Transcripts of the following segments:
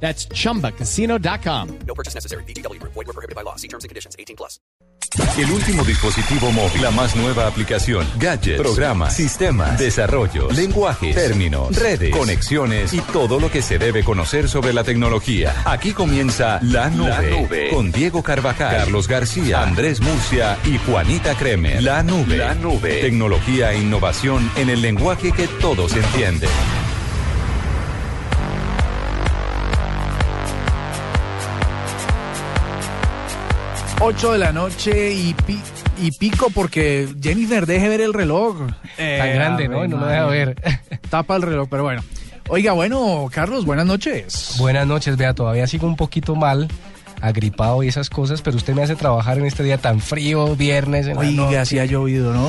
That's chumbacasino.com. No purchase necessary. BGW. Void were prohibited by law. See terms and conditions. 18 plus. El último dispositivo móvil, la más nueva aplicación, gadgets, programas, sistemas, desarrollos, lenguajes, términos, redes, conexiones y todo lo que se debe conocer sobre la tecnología. Aquí comienza La Nube, La Nube. con Diego Carvajal, Carlos García, Andrés Murcia y Juanita Kremer. La Nube, La Nube, tecnología e innovación en el lenguaje que todos entienden. 8 de la noche y, pi- y pico porque Jennifer deje ver el reloj. Eh, Tan grande, ¿no? No lo deja ver. Tapa el reloj, pero bueno. Oiga, bueno, Carlos, buenas noches. Buenas noches, vea, todavía sigo un poquito mal, agripado y esas cosas, pero usted me hace trabajar en este día tan frío, viernes. En la Oiga, así ha llovido, ¿no?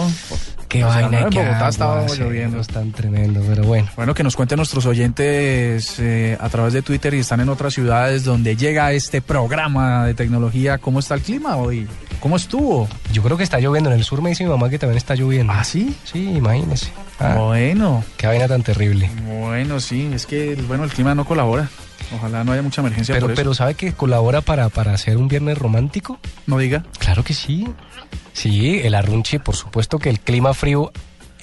Qué o sea, vaina, no, en Bogotá estaba aguaceros lloviendo. tan tremendo, pero bueno. Bueno, que nos cuenten nuestros oyentes eh, a través de Twitter y están en otras ciudades donde llega este programa de tecnología. ¿Cómo está el clima hoy? ¿Cómo estuvo? Yo creo que está lloviendo. En el sur me dice mi mamá que también está lloviendo. ¿Ah, sí? Sí, imagínese. Ah, Bueno, Qué vaina tan terrible. bueno, sí, es que bueno, el clima no colabora. Ojalá no haya mucha emergencia Pero, por eso. pero ¿sabe que colabora para, para hacer un viernes romántico? no diga. Claro que sí. Sí, el arrunche, por supuesto que el clima frío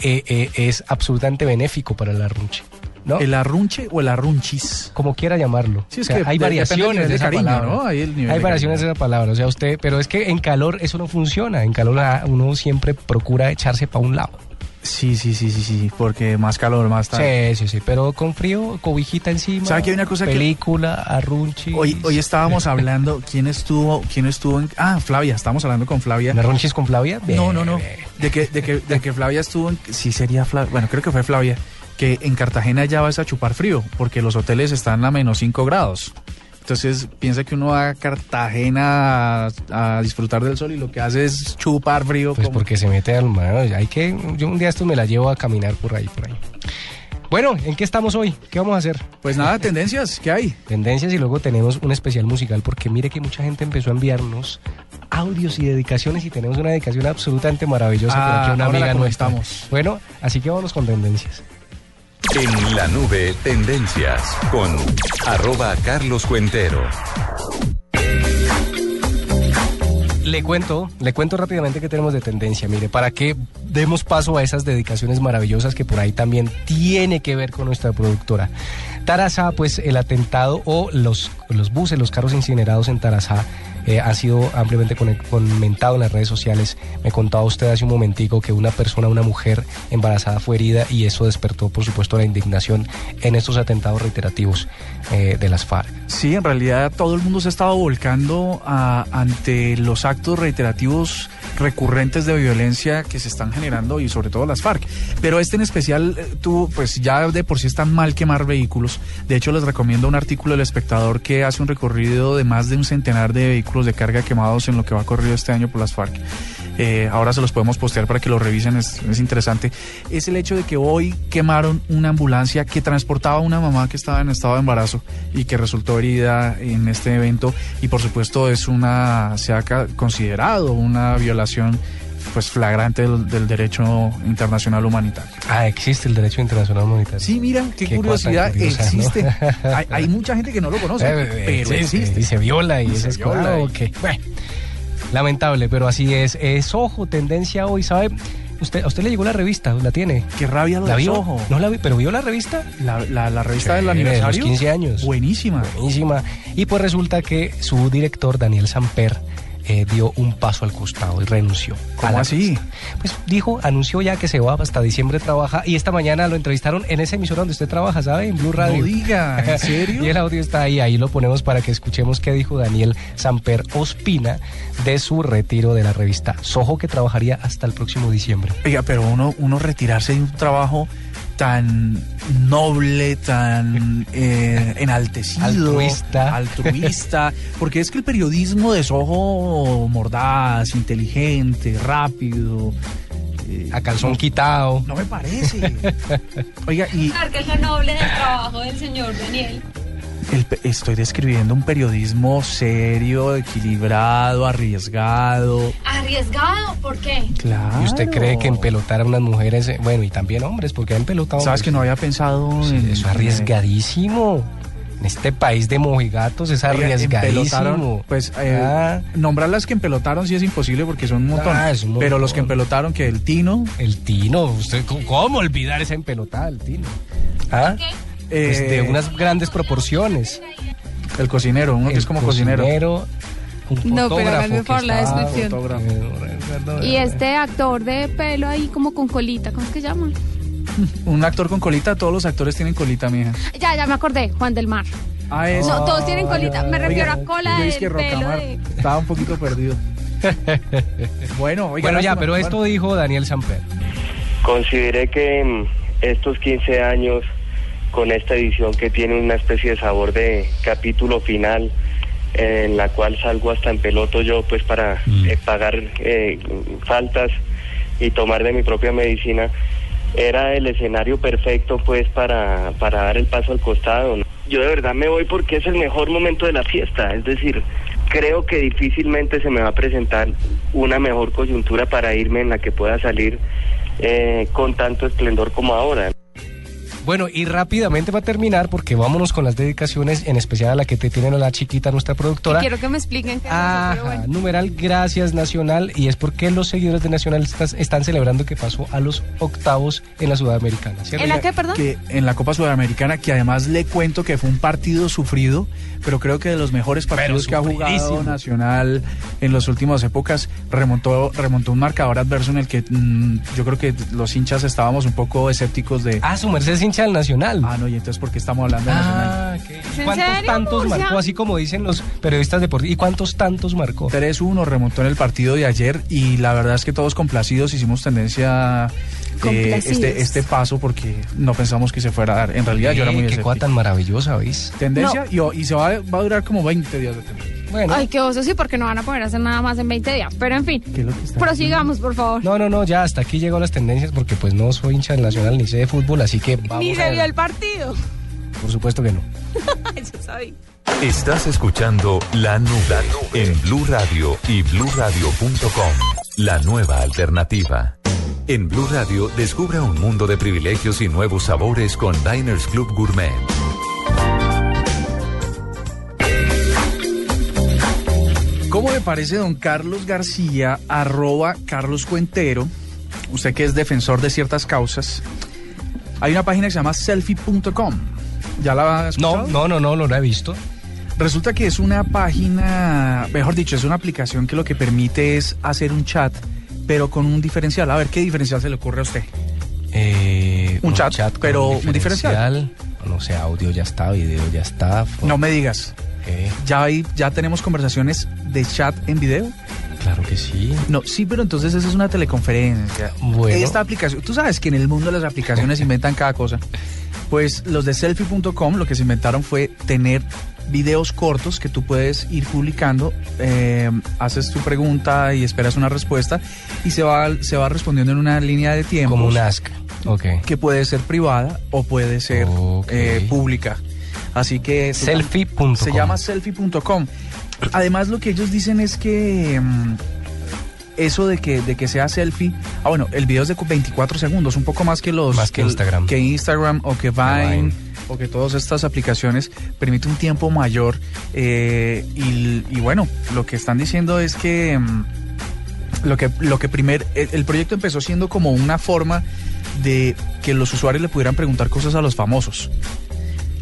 eh, eh, es absolutamente benéfico para el arrunche. ¿no? ¿El arrunche o el arrunchis? como quiera llamarlo. Sí, es O sea, que hay variaciones de, esa cariño, palabra. hay de variaciones de esa palabra, o sea, usted, pero es que en calor eso no funciona. En calor uno siempre procura echarse para un lado. Sí, sí, sí, sí, sí, porque más calor, más tarde. Sí, sí, sí, pero con frío, cobijita encima. ¿Sabe que hay una cosa que- película, arrunchis. Hoy, hoy estábamos hablando, ¿quién estuvo, quién estuvo en... Ah, Flavia, estábamos hablando con Flavia. ¿Un arrunchis con Flavia? No, no, no. De que, de que, de que Flavia estuvo en... Sí, sería Flavia. Bueno, creo que fue Flavia. Que en Cartagena ya vas a chupar frío, porque los hoteles están a menos 5 grados. Entonces piensa que uno va a Cartagena a, a disfrutar del sol y lo que hace es chupar frío. Pues como- porque se mete al mar. Hay que, yo un día esto me la llevo a caminar por ahí, por ahí. Bueno, ¿en qué estamos hoy? ¿Qué vamos a hacer? Pues nada, tendencias, ¿qué hay? Tendencias y luego tenemos un especial musical porque mire que mucha gente empezó a enviarnos audios y dedicaciones y tenemos una dedicación absolutamente maravillosa por Ah, aquí a una ahora la amiga nuestra. Bueno, así que vamos con tendencias. En la nube, tendencias con arroba Carlos Cuentero. Le cuento, le cuento rápidamente que tenemos de tendencia, mire, para que demos paso a esas dedicaciones maravillosas que por ahí también tiene que ver con nuestra productora. Tarazá, pues el atentado o los, los buses, los carros incinerados en Tarazá eh, ha sido ampliamente comentado en las redes sociales. Me contaba usted hace un momentico que una persona, una mujer embarazada fue herida y eso despertó, por supuesto, la indignación en estos atentados reiterativos eh, de las FARC. Sí, en realidad todo el mundo se ha estado volcando a- ante los actos reiterativos recurrentes de violencia que se están generando y sobre todo las FARC. Pero este en especial, eh, tú, pues ya de por sí es tan mal quemar vehículos. De hecho, les recomiendo un artículo del espectador que hace un recorrido de más de un centenar de vehículos de carga quemados en lo que va corrido este año por las FARC. Eh, ahora se los podemos postear para que lo revisen, es, es interesante. Es el hecho de que hoy quemaron una ambulancia que transportaba a una mamá que estaba en estado de embarazo y que resultó herida en este evento y por supuesto es una, se ha considerado una violación pues flagrante del, del derecho internacional humanitario. Ah, existe el derecho internacional humanitario. Sí, mira, qué, curiosidad, curiosa, ¿no? existe. hay, hay mucha gente que no lo conoce, Eh, eh, pero sí, existe. Y se viola y, Y es se viola escolado, y- ok. Bueno, lamentable, pero así es. Es ojo, tendencia hoy, ¿sabe? Usted, ¿A usted le llegó la revista? ¿La tiene? Qué rabia lo ¿La vio? Soho. No la vi, pero vio la revista. La, la- la revista del Chévere, de los aniversario. 15 años. Buenísima. Buenísima. Y pues resulta que su director, Daniel Samper, eh, dio un paso al costado y renunció. ¿Cómo así? Pues dijo, anunció ya que se va hasta diciembre trabaja y esta mañana lo entrevistaron en esa emisora donde usted trabaja, ¿sabe? En Blue Radio. No diga, ¿en serio? y el audio está ahí, ahí lo ponemos para que escuchemos qué dijo Daniel Samper Ospina de su retiro de la revista Soho que trabajaría hasta el próximo diciembre. Oiga, pero uno, uno retirarse de un trabajo tan noble, tan eh, enaltecido, Altruista. altruista, porque es que el periodismo de Soho mordaz, inteligente, rápido, eh, A calzón quitado. no me parece. Oiga, y que es lo noble del trabajo del señor Daniel. El pe- estoy describiendo un periodismo serio, equilibrado, arriesgado. Arriesgado, ¿por qué? Claro. ¿Y usted cree que empelotar a unas mujeres, eh, bueno, y también hombres, porque han empelotado Sabes que no había pensado Sí, en eso es arriesgadísimo. En este país de mojigatos es arriesgadísimo. Pues eh, Ah. nombrar las que empelotaron sí es imposible porque son un montón. Ah, es un Pero los que empelotaron, que el Tino, El Tino, usted, ¿cómo- ¿cómo olvidar esa empelotada del Tino? ¿Ah? Pues eh, de unas grandes proporciones. el cocinero, uno que El es como cocinero. un No, pero que por la descripción. Y este actor de pelo ahí como con colita, ¿cómo es que llama? Un actor con colita, todos los actores tienen colita, mija. Ya, ya me acordé, Juan del Mar. Ah, eso. No, todos tienen colita. Me refiero a cola del que pelo de- estaba un poquito perdido. bueno, oiga, Bueno, ya, pero esto dijo Daniel Samper. Consideré que mm, estos 15 años, con esta edición que tiene una especie de sabor de capítulo final, en la cual salgo hasta en peloto yo, pues para eh, pagar eh, faltas y tomar de mi propia medicina, era el escenario perfecto, pues, para, para dar el paso al costado. ¿no? Yo de verdad me voy porque es el mejor momento de la fiesta, es decir, creo que difícilmente se me va a presentar una mejor coyuntura para irme en la que pueda salir eh, con tanto esplendor como ahora. Bueno, y rápidamente va a terminar porque vámonos con las dedicaciones, en especial a la que te tiene la chiquita, nuestra productora. Quiero que me expliquen qué es eso, Ajá, bueno. numeral Gracias Nacional y es porque los seguidores de Nacional estas- están celebrando que pasó a los octavos en la Sudamericana. ¿cierto? ¿En la qué, perdón? que en la Copa Sudamericana, que además le cuento que fue un partido sufrido, pero creo que de los mejores partidos que ha jugado. Nacional en las últimas épocas, remontó, remontó un marcador adverso en el que mm, yo creo que los hinchas estábamos un poco escépticos de... Ah, su merced es hincha del Nacional. Ah, no, y entonces, ¿por qué estamos hablando de Nacional? Ah, ok. ¿Es en ¿Cuántos serio, tantos Murcia? marcó? Así como dicen los periodistas deportivos. ¿Y cuántos tantos marcó? 3-1 remontó en el partido de ayer y la verdad es que todos complacidos hicimos tendencia de Complacidos. este, este paso porque no pensamos que se fuera a dar. En realidad yo era muy Eh, Qué cosa tan maravillosa, ¿veis? Tendencia y, y se va, va a durar como 20 días de tendencia. Bueno. Ay, qué oso, sí, porque no van a poder hacer nada más en 20 días. Pero en fin, ¿Qué es lo que está prosigamos, por favor. No, no, no, ya hasta aquí llegó las tendencias porque pues no soy hincha del Nacional ni sé de fútbol, así que vamos Ni se vio el partido. Por supuesto que no. Yo sabía. Estás escuchando La Nube en Blue Radio y bluradio.com. La nueva alternativa. En Blue Radio descubra un mundo de privilegios y nuevos sabores con Diners Club Gourmet. ¿Cómo le parece don Carlos García, arroba Carlos Cuentero? Usted que es defensor de ciertas causas. Hay una página que se llama selfie.com. ¿Ya la ha No, escuchado? no, no, no, no lo he visto. Resulta que es una página, mejor dicho, es una aplicación que lo que permite es hacer un chat, pero con un diferencial. A ver, ¿qué diferencial se le ocurre a usted? Eh, Un chat, con pero un diferencial. No sé, audio ya está, video ya está. No me digas. ¿Ya, hay, ¿Ya tenemos conversaciones de chat en video? Claro que sí. No, sí, pero entonces esa es una teleconferencia. Bueno. Esta aplicación, tú sabes que en el mundo las aplicaciones inventan cada cosa. Pues los de selfie.com lo que se inventaron fue tener videos cortos que tú puedes ir publicando, eh, haces tu pregunta y esperas una respuesta y se va, se va respondiendo en una línea de tiempo Como un ask. Ok. que puede ser privada o puede ser Ok. eh, pública. Así que se llama- Selfie.com. se llama selfie.com. Además, lo que ellos dicen es que mm, eso de que, de que sea selfie. Ah, bueno, el video es de 24 segundos, un poco más que los. Más que Instagram. Que Instagram o que Vine. Vine. O que todas estas aplicaciones permite un tiempo mayor. eh, y, y bueno, lo que están diciendo es que. mm, lo que, lo que primer, el, el proyecto empezó siendo como una forma de que los usuarios le pudieran preguntar cosas a los famosos.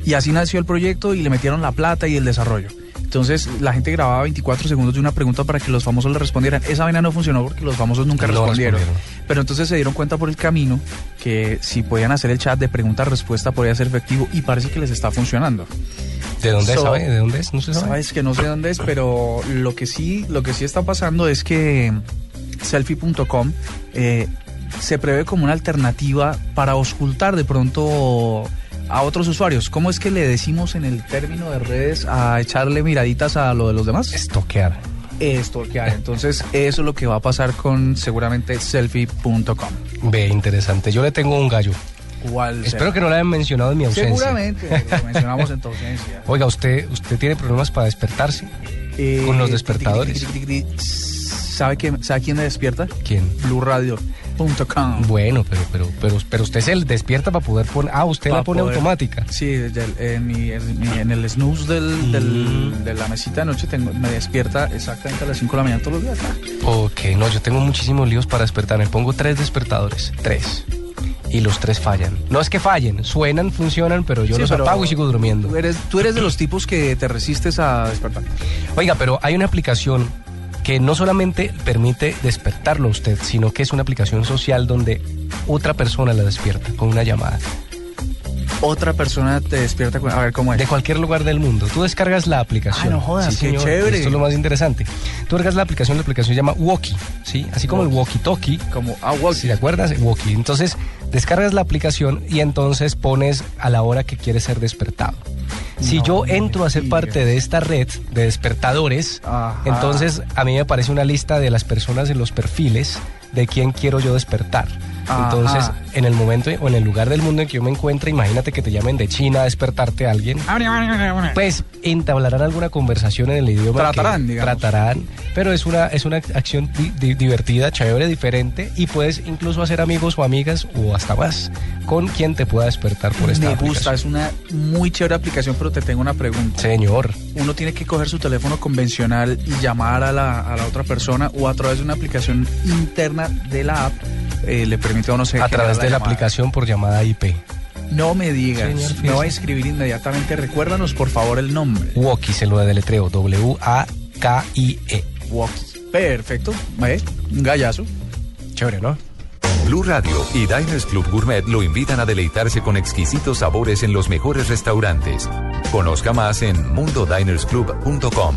Y así nació el proyecto y le metieron la plata y el desarrollo. Entonces la gente grababa 24 segundos de una pregunta para que los famosos le respondieran. Esa vaina no funcionó porque los famosos nunca No respondieron. respondieron. Pero entonces se dieron cuenta por el camino que si podían hacer el chat de pregunta-respuesta podía ser efectivo y parece que les está funcionando. ¿De dónde So- sabe? ¿De dónde es? No se sabe. Sabes que no sé dónde es, pero lo que sí, lo que sí está pasando es que selfie.com eh, se prevé como una alternativa para auscultar de pronto a otros usuarios. ¿Cómo es que le decimos en el término de redes a echarle miraditas a lo de los demás? Estoquear. Estoquear. Entonces, eso es lo que va a pasar con seguramente selfie.com. Ve, interesante. Yo le tengo un gallo. ¿Cuál Espero será? que no lo hayan mencionado en mi ausencia. Seguramente, lo mencionamos en tu ausencia. Oiga, ¿usted, usted tiene problemas para despertarse? Con los despertadores. ¿Sabe, quién, ¿Sabe quién me despierta? ¿Quién? BlueRadio.com. Bueno, pero, pero, pero, pero usted se despierta para poder poner. Ah, usted la pone poder- automática. Sí, el- en, mi- el snooze del, del- de la mesita de noche tengo, me despierta exactamente a las 5 de la mañana todos los días. Ah, Ok, no, yo tengo muchísimos líos para despertar. Me pongo tres despertadores. Tres. Y los tres fallan. No es que fallen, suenan, funcionan, pero yo Sí, los pero apago y sigo durmiendo. Tú eres, tú eres de los tipos que te resistes a despertar. Oiga, pero hay una aplicación que no solamente permite despertarlo a usted, sino que es una aplicación social donde otra persona la despierta con una llamada. Otra persona te despierta con... A ver, ¿cómo es? De cualquier lugar del mundo. Tú descargas la aplicación. Ah, no jodas, qué señor. chévere. Esto es lo más interesante. Tú descargas la aplicación, la aplicación se llama Walkie, ¿sí? Así como el walkie-talkie. Como... Ah, walkie. Si te acuerdas, Walkie. Entonces, descargas la aplicación y entonces pones a la hora que quieres ser despertado. Si No yo entro a ser parte de esta red de despertadores, Ajá. entonces a mí me aparece una lista de las personas en los perfiles de quién quiero yo despertar. Ajá. Entonces, en el momento o en el lugar del mundo en que yo me encuentre, imagínate que te llamen de China a despertarte a alguien. Pues entablarán alguna conversación en el idioma. que Tratarán, digamos. Tratarán, pero es una, es una acción di- di- divertida, chévere, diferente y puedes incluso hacer amigos o amigas o hasta más con quien te pueda despertar por esta Me gusta, aplicación. es una muy chévere aplicación, pero te tengo una pregunta. Señor, Uno tiene que coger su teléfono convencional y llamar a la, a la otra persona o a través de una aplicación interna de la app eh, le permite a uno se a través de la llamada. aplicación por llamada IP. No me digas, Señor, me voy a inscribir inmediatamente. Recuérdanos por favor el nombre. Walkie se lo deletreo, W-A-K-I-E. Walkie. Perfecto, ¿eh? un gallazo. Chévere, ¿no? Blue Radio y Diners Club Gourmet lo invitan a deleitarse con exquisitos sabores en los mejores restaurantes. Conozca más en mundodinersclub.com.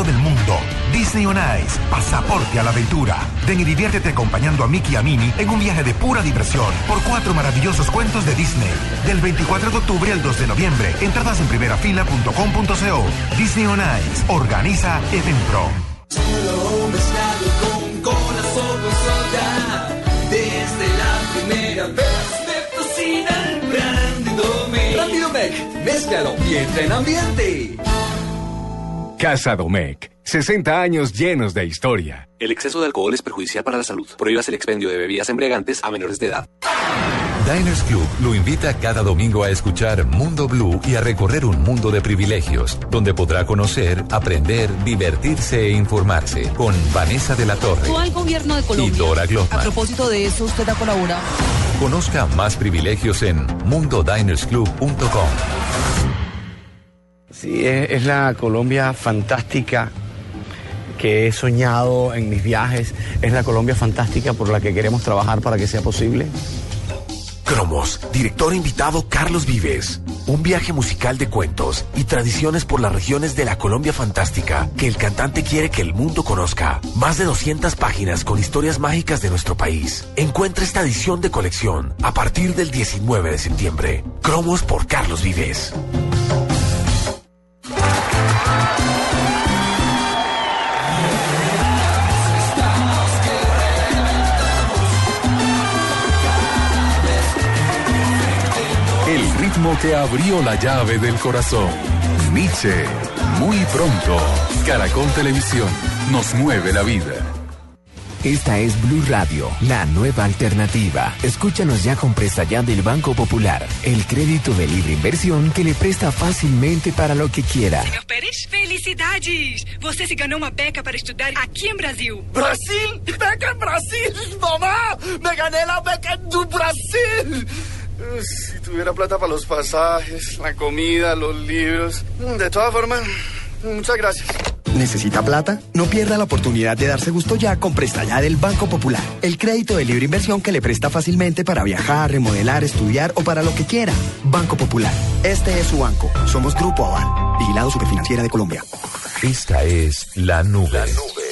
del mundo. Disney on Ice, pasaporte a la aventura. Ven y diviértete acompañando a Mickey y a Minnie en un viaje de pura diversión por cuatro maravillosos cuentos de Disney. Del 24 de octubre al 2 de noviembre. Entradas en primerafila.com.co. Disney on Ice. Organiza Eventpro. Desde la primera vez me fascina el Brandy. Brandy mézclalo y entra en ambiente. Casa Domecq. 60 años llenos de historia. El exceso de alcohol es perjudicial para la salud. Prohíbas el expendio de bebidas embriagantes a menores de edad. Diners Club lo invita cada domingo a escuchar Mundo Blue y a recorrer un mundo de privilegios, donde podrá conocer, aprender, divertirse e informarse con Vanessa de la Torre al gobierno de y Colombia. Dora A Glotman. propósito de eso, usted ha colaborado. Conozca más privilegios en mundodinersclub.com. Sí, es, la Colombia fantástica que he soñado en mis viajes. Es la Colombia fantástica por la que queremos trabajar para que sea posible. Cromos, director invitado Carlos Vives. Un viaje musical de cuentos y tradiciones por las regiones de la Colombia fantástica que el cantante quiere que el mundo conozca. Más de 200 páginas con historias mágicas de nuestro país. Encuentra esta edición de colección a partir del 19 de septiembre. Cromos por Carlos Vives. Ritmo que abrió la llave del corazón. Nietzsche. Muy pronto. Caracol Televisión. Nos mueve la vida. Esta es Blue Radio, la nueva alternativa. Escúchanos ya con presta ya del Banco Popular, el crédito de libre inversión que le presta fácilmente para lo que quiera. Senhor Pérez, felicidades! Você se ganhou uma beca para estudar aqui em Brasil. Brasil? Beca en Brasil, mamá. Me gané la beca en Brasil. Uh, Si tuviera plata para los pasajes, la comida, los libros. De todas formas, muchas gracias. ¿Necesita plata? No pierda la oportunidad de darse gusto ya con Presta Ya del Banco Popular. El crédito de libre inversión que le presta fácilmente para viajar, remodelar, estudiar o para lo que quiera. Banco Popular. Este es su banco. Somos Grupo Aval. Vigilado Superfinanciera de Colombia. Esta es La Nube.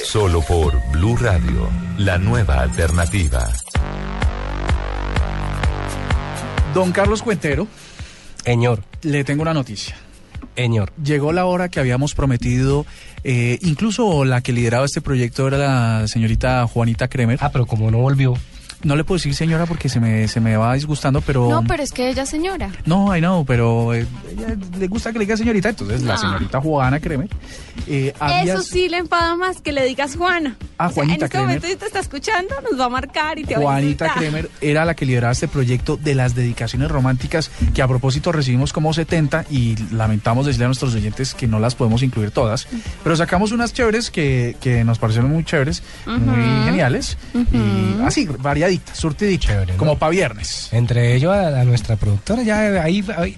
Solo por Blue Radio, la nueva alternativa. Don Carlos Cuentero. Señor. Le tengo una noticia. Señor. Llegó la hora que habíamos prometido, eh, incluso la que lideraba este proyecto era la señorita Juanita Kremer. Ah, pero como no volvió. No le puedo decir señora porque se me, se me va disgustando, pero... No, pero es que ella es señora. No, I know, pero eh, ella le gusta que le diga señorita, entonces la Ah. señorita Juana Kremer. eh, había- Eso sí le enfada más que le digas Juana. Ah, O sea, Juanita En este Kremer. momento si te está escuchando, nos va a marcar y te va a Juanita. Kremer era la que lideraba este proyecto de las dedicaciones románticas que a propósito recibimos como 70 y lamentamos decirle a nuestros oyentes que no las podemos incluir todas, pero sacamos unas chéveres que, que nos parecieron muy chéveres, muy Ujú. geniales y así, variaditas, surtiditas, como para viernes. Entre ellos a, a nuestra productora, ya ahí, ahí,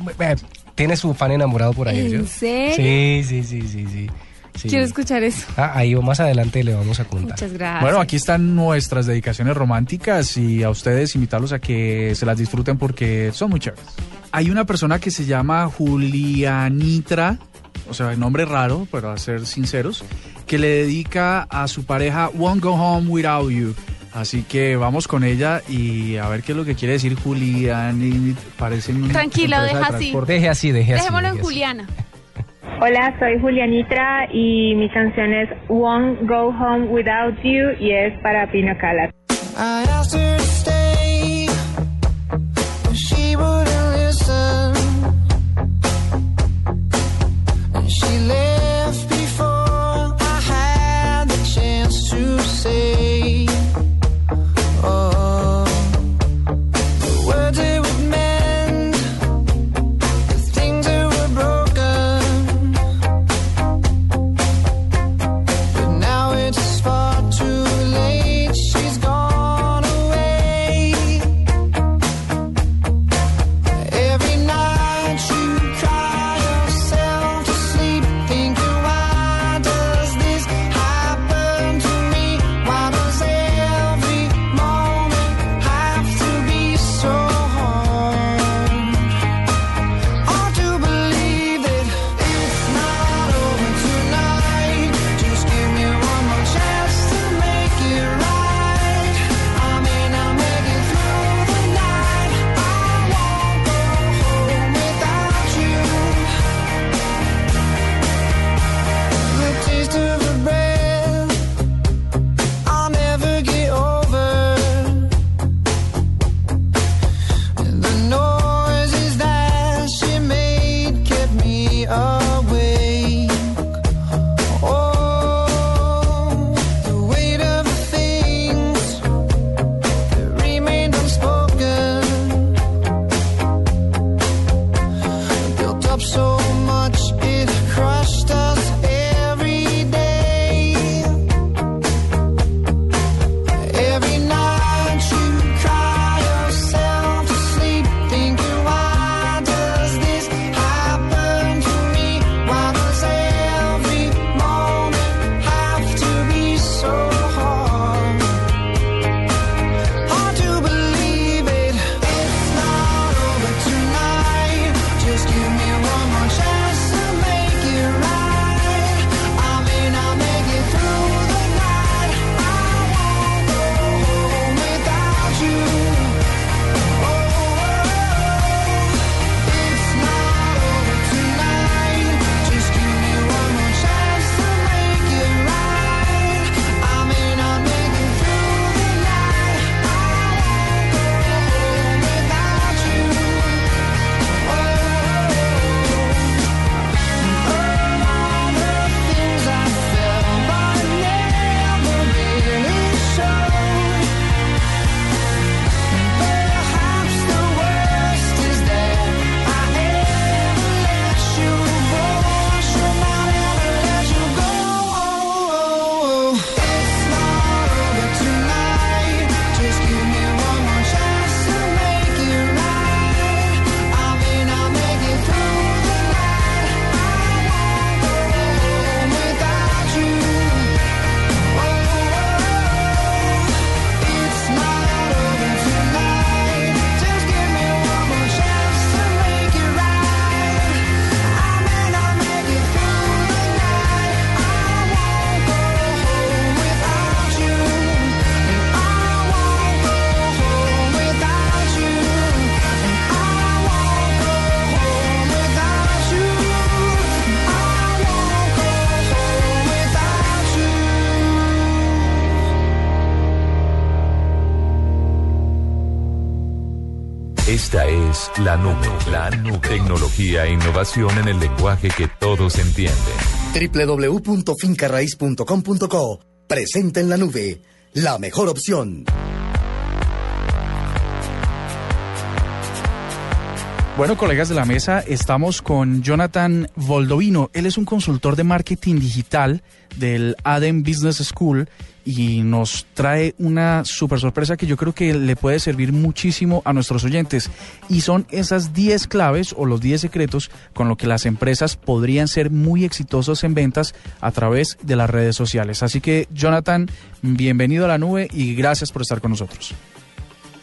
tiene su fan enamorado por ahí. ¿En serio? Sí, sí, sí, sí, sí. sí. Quiero escuchar eso. Ah, ahí más adelante le vamos a contar. Muchas gracias. Bueno, aquí están nuestras dedicaciones románticas y a ustedes invitarlos a que se las disfruten porque son muy chéveres. Hay una persona que se llama Julianitra, o sea, nombre raro, para ser sinceros, que le dedica a su pareja Won't Go Home Without You. Así que vamos con ella y a ver qué es lo que quiere decir Julian. Parece una Tranquila, empresa de deja así. Deje así, deje así. Dejémoslo en deje así. Juliana. Hola, soy Julianitra y mi canción es Won't Go Home Without You y es para Pino Calas. Esta es la nube. La nube. Tecnología e innovación en el lenguaje que todos entienden. www.fincarraiz.com.co Presenta en la nube. La mejor opción. Bueno, colegas de la mesa, estamos con Jonathan Voldovino. Él es un consultor de marketing digital del ADEM Business School y nos trae una super sorpresa que yo creo que le puede servir muchísimo a nuestros oyentes. Y son esas 10 claves o los 10 secretos con lo que las empresas podrían ser muy exitosos en ventas a través de las redes sociales. Así que, Jonathan, bienvenido a la nube y gracias por estar con nosotros.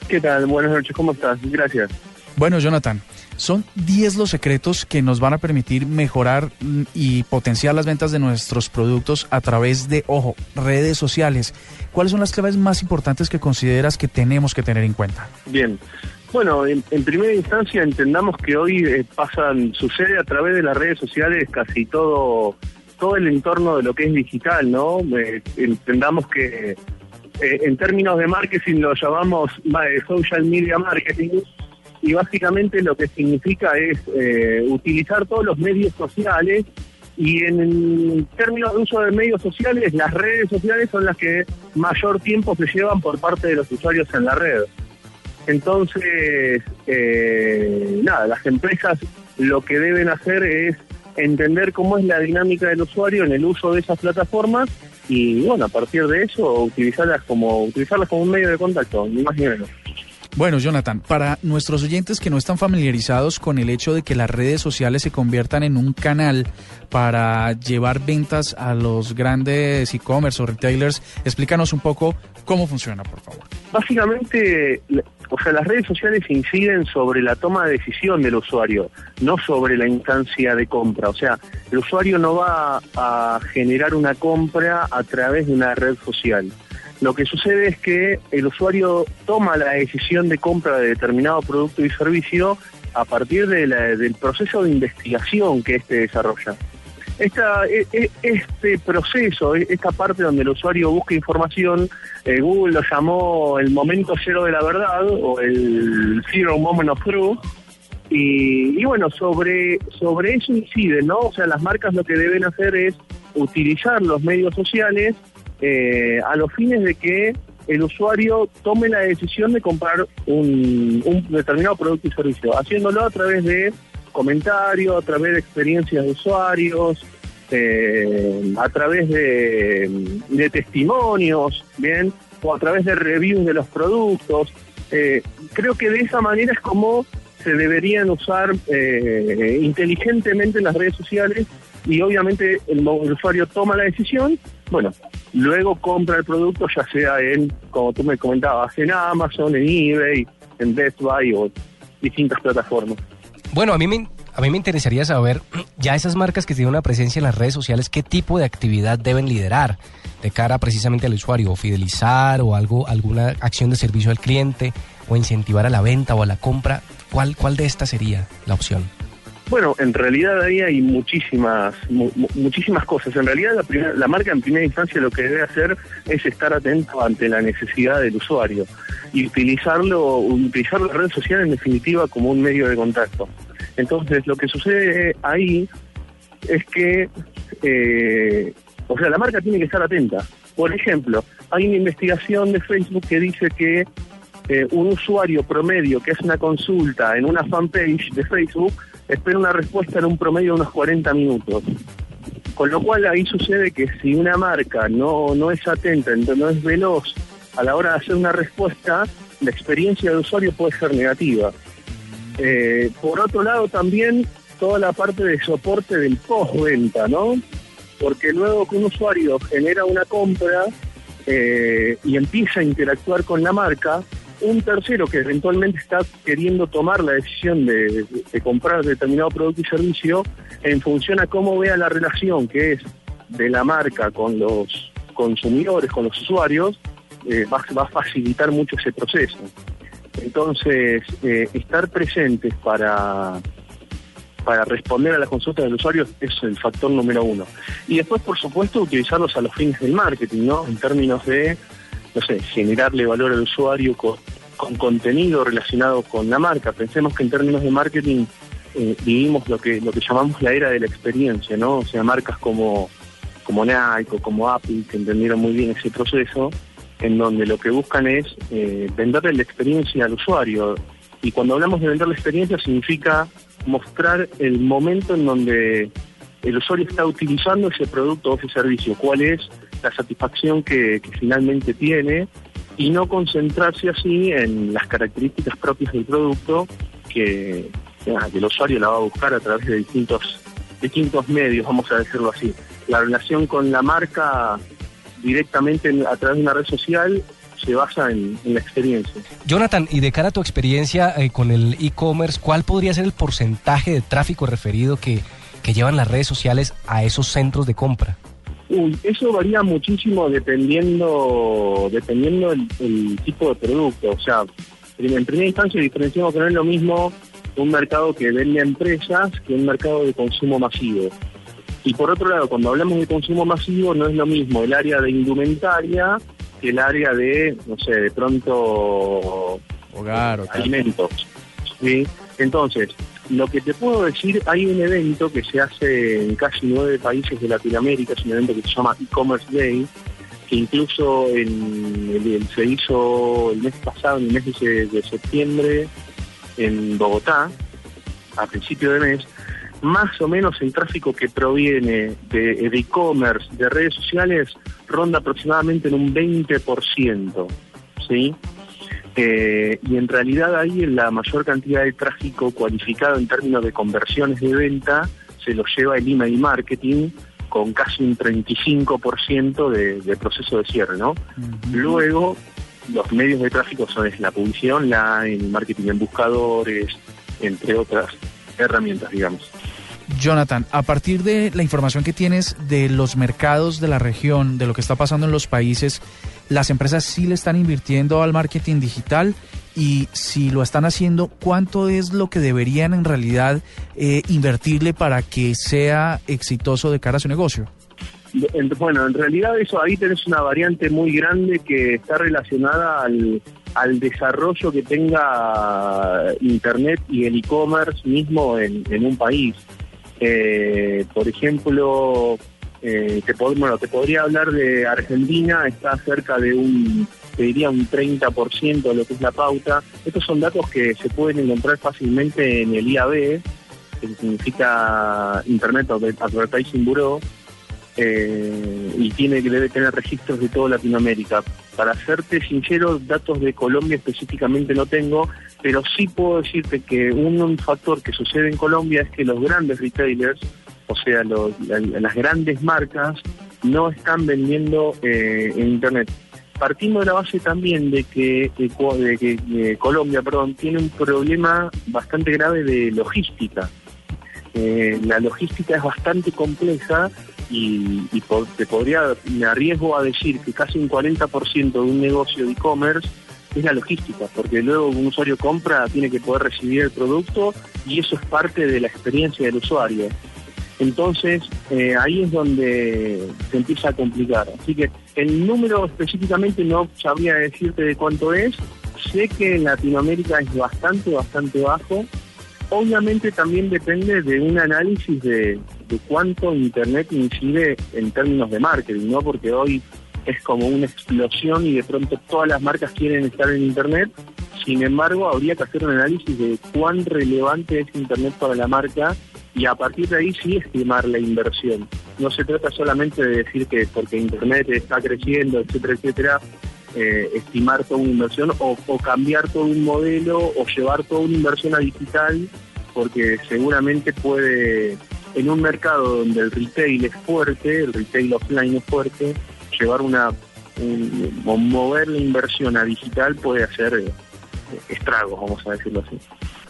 ¿Qué tal? Buenas noches, ¿cómo estás? Gracias. Bueno, Jonathan, son 10 los secretos que nos van a permitir mejorar mm, y potenciar las ventas de nuestros productos a través de, ojo, redes sociales. ¿Cuáles son las claves más importantes que consideras que tenemos que tener en cuenta? Bien. Bueno, en, primera instancia entendamos que hoy eh, pasan, sucede a través de las redes sociales casi todo, todo el entorno de lo que es digital, ¿no? Eh, entendamos que eh, en términos de marketing lo llamamos eh, social media marketing y básicamente lo que significa es eh, utilizar todos los medios sociales y en términos de uso de medios sociales, las redes sociales son las que mayor tiempo se llevan por parte de los usuarios en la red. Entonces, eh, nada, las empresas lo que deben hacer es entender cómo es la dinámica del usuario en el uso de esas plataformas y bueno, a partir de eso utilizarlas como utilizarlas como un medio de contacto, ni más ni menos. Bueno, Jonathan, para nuestros oyentes que no están familiarizados con el hecho de que las redes sociales se conviertan en un canal para llevar ventas a los grandes e-commerce o retailers, explícanos un poco cómo funciona, por favor. Básicamente, o sea, las redes sociales inciden sobre la toma de decisión del usuario, no sobre la instancia de compra. O sea, el usuario no va a generar una compra a través de una red social. Lo que sucede es que el usuario toma la decisión de compra de determinado producto y servicio a partir de la- del proceso de investigación que éste desarrolla. Esta, e- e- este proceso, e- esta parte donde el usuario busca información, eh, Google lo llamó el momento cero de la verdad o el zero moment of truth. Y, y bueno, sobre, sobre eso incide, ¿no? O sea, las marcas lo que deben hacer es utilizar los medios sociales eh, a los fines de que el usuario tome la decisión de comprar un, un determinado producto y servicio, haciéndolo a través de comentarios, a través de experiencias de usuarios, eh, a través de, testimonios, bien, o a través de reviews de los productos. Eh, creo que de esa manera es como se deberían usar inteligentemente las redes sociales y obviamente el, usuario toma la decisión, bueno, luego compra el producto ya sea en, como tú me comentabas, en Amazon, en eBay, en Best Buy o distintas plataformas. Bueno, a mí me, a mí me interesaría saber, ya esas marcas que tienen una presencia en las redes sociales, qué tipo de actividad deben liderar de cara precisamente al usuario, o fidelizar o algo, alguna acción de servicio al cliente, o incentivar a la venta o a la compra. ¿Cuál, cuál de estas sería la opción? Bueno, en realidad ahí hay muchísimas mu- mu- muchísimas cosas. En realidad la, primera- la marca en primera instancia lo que debe hacer es estar atento ante la necesidad del usuario y utilizarlo, utilizar la red social en definitiva como un medio de contacto. Entonces lo que sucede ahí es que, eh, o sea, la marca tiene que estar atenta. Por ejemplo, hay una investigación de Facebook que dice que eh, un usuario promedio que hace una consulta en una fanpage de Facebook espera una respuesta en un promedio de unos 40 minutos. Con lo cual ahí sucede que si una marca no, no es atenta, no es veloz a la hora de hacer una respuesta, la experiencia del usuario puede ser negativa. Eh, por otro lado también toda la parte de soporte del postventa, ¿no? Porque luego que un usuario genera una compra eh, y empieza a interactuar con la marca, un tercero que eventualmente está queriendo tomar la decisión de, comprar determinado producto y servicio en función a cómo vea la relación que es de la marca con los consumidores, con los usuarios, eh, va, va a facilitar mucho ese proceso. Entonces, eh, estar presentes para, para responder a las consultas del usuario es el factor número uno. Y después, por supuesto, utilizarlos a los fines del marketing, ¿no? En términos de, no sé, generarle valor al usuario con, con contenido relacionado con la marca. Pensemos que en términos de marketing eh, vivimos lo que lo que llamamos la era de la experiencia, ¿no? O sea, marcas como como Nike o como Apple que entendieron muy bien ese proceso, en donde lo que buscan es eh, venderle la experiencia al usuario. Y cuando hablamos de vender la experiencia significa mostrar el momento en donde el usuario está utilizando ese producto o ese servicio, cuál es la satisfacción que, finalmente tiene y no concentrarse así en las características propias del producto que, que el usuario la va a buscar a través de distintos, distintos medios, vamos a decirlo así. La relación con la marca directamente en- a través de una red social se basa en, la experiencia. Jonathan, y de cara a tu experiencia eh, con el e-commerce, ¿cuál podría ser el porcentaje de tráfico referido que llevan las redes sociales a esos centros de compra? Uy, eso varía muchísimo dependiendo dependiendo el, el tipo de producto. O sea, en primera instancia diferenciamos que no es lo mismo un mercado que vende a empresas que un mercado de consumo masivo. Y por otro lado, cuando hablamos de consumo masivo, no es lo mismo el área de indumentaria que el área de, no sé, de pronto Hogar alimentos. ¿sí? Entonces, lo que te puedo decir, hay un evento que se hace en casi nueve países de Latinoamérica, es un evento que se llama E-Commerce Day, que incluso en- se hizo el mes pasado, en el mes de, septiembre, en Bogotá, a principio de mes, más o menos el tráfico que proviene de e-commerce, de redes sociales, ronda aproximadamente en un 20%, ¿sí? Eh, y en realidad ahí la mayor cantidad de tráfico cualificado en términos de conversiones de venta se lo lleva el email marketing con casi un 35% de, de proceso de cierre, ¿no? Luego, los medios de tráfico son la publicidad online, marketing en buscadores, entre otras herramientas, digamos. Jonathan, a partir de la información que tienes de los mercados de la región, de lo que está pasando en los países, las empresas sí le están invirtiendo al marketing digital y si lo están haciendo, ¿cuánto es lo que deberían en realidad eh, invertirle para que sea exitoso de cara a su negocio? En- Bueno, en realidad eso ahí tenés una variante muy grande que está relacionada al, al desarrollo que tenga Internet y el e-commerce mismo en, en un país. Eh, por ejemplo, eh, te, bueno, te podría hablar de Argentina, está cerca de un, te diría un 30% de lo que es la pauta. Estos son datos que se pueden encontrar fácilmente en el IAB, que significa Internet Advertising Bureau, eh, y tiene que debe tener registros de toda Latinoamérica. Para serte sincero, datos de Colombia específicamente no tengo, pero sí puedo decirte que un factor que sucede en Colombia es que los grandes retailers, o sea, las grandes marcas, no están vendiendo eh, en Internet. Partimos de la base también de que, que eh, Colombia perdón, tiene un problema bastante grave de logística. Eh, la logística es bastante compleja y, y podría, me arriesgo a decir que casi un 40% de un negocio de e-commerce es la logística, porque luego un usuario compra, tiene que poder recibir el producto y eso es parte de la experiencia del usuario. Entonces, eh, ahí es donde se empieza a complicar. Así que el número específicamente no sabría decirte de cuánto es. Sé que en Latinoamérica es bastante, bastante bajo. Obviamente también depende de un análisis de, de cuánto Internet incide en términos de marketing, ¿no? Porque hoy es como una explosión y de pronto todas las marcas quieren estar en Internet. Sin embargo, habría que hacer un análisis de cuán relevante es Internet para la marca y a partir de ahí sí estimar la inversión. No se trata solamente de decir que porque Internet está creciendo, etcétera, etcétera, eh, estimar toda una inversión o, o cambiar todo un modelo o llevar toda una inversión a digital, porque seguramente puede, en un mercado donde el retail es fuerte, el retail offline es fuerte, llevar una, un- mover la inversión a digital puede hacer eh, estragos, vamos a decirlo así.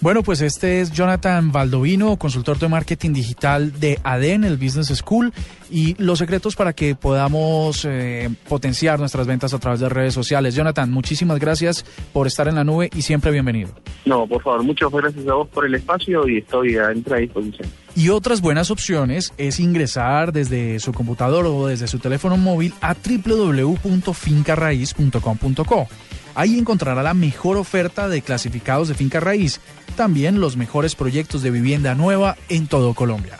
Bueno, pues este es Jonathan Valdovino, consultor de marketing digital de ADEN, el Business School, y los secretos para que podamos eh, potenciar nuestras ventas a través de redes sociales. Jonathan, muchísimas gracias por estar en la nube y siempre bienvenido. No, por favor, muchas gracias a vos por el espacio y estoy a entrar a disposición. Y otras buenas opciones es ingresar desde su computador o desde su teléfono móvil a www.fincarraiz.com.co. Ahí encontrará la mejor oferta de clasificados de finca raíz, también los mejores proyectos de vivienda nueva en todo Colombia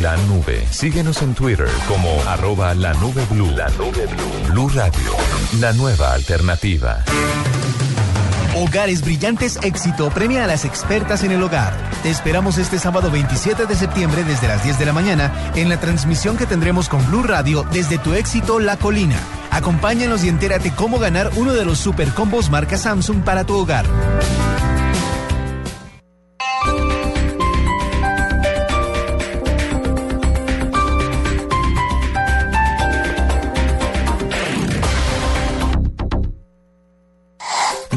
La nube. Síguenos en Twitter como arroba la nube blue. La nube blue. Blue Radio, la nueva alternativa. Hogares Brillantes Éxito premia a las expertas en el hogar. Te esperamos este sábado 27 de septiembre desde las 10 de la mañana en la transmisión que tendremos con Blue Radio desde tu éxito La Colina. Acompáñanos y entérate cómo ganar uno de los super combos marca Samsung para tu hogar.